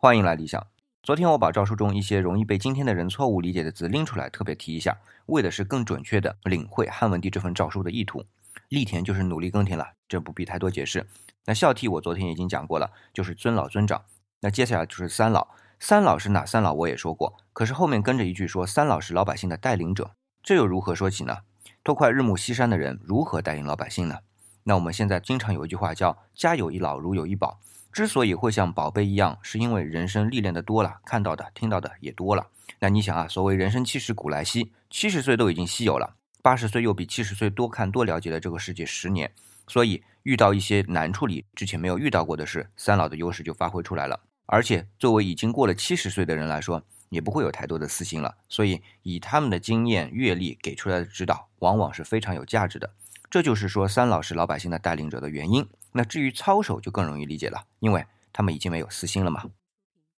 欢迎来理想。昨天我把诏书中一些容易被今天的人错误理解的字拎出来，特别提一下，为的是更准确的领会汉文帝这份诏书的意图。力田就是努力耕田了，这不必太多解释。那孝悌我昨天已经讲过了，就是尊老尊长。那接下来就是三老，三老是哪三老我也说过，可是后面跟着一句说三老是老百姓的带领者，这又如何说起呢？多快日暮西山的人如何带领老百姓呢？那我们现在经常有一句话叫家有一老如有一宝。之所以会像宝贝一样，是因为人生历练的多了，看到的、听到的也多了。那你想啊，所谓人生七十古来稀，七十岁都已经稀有了，八十岁又比七十岁多看多了解了这个世界十年，所以遇到一些难处理、之前没有遇到过的事，三老的优势就发挥出来了。而且作为已经过了七十岁的人来说，也不会有太多的私心了，所以以他们的经验、阅历给出来的指导，往往是非常有价值的。这就是说三老师老百姓的带领者的原因。那至于操守就更容易理解了，因为他们已经没有私心了嘛。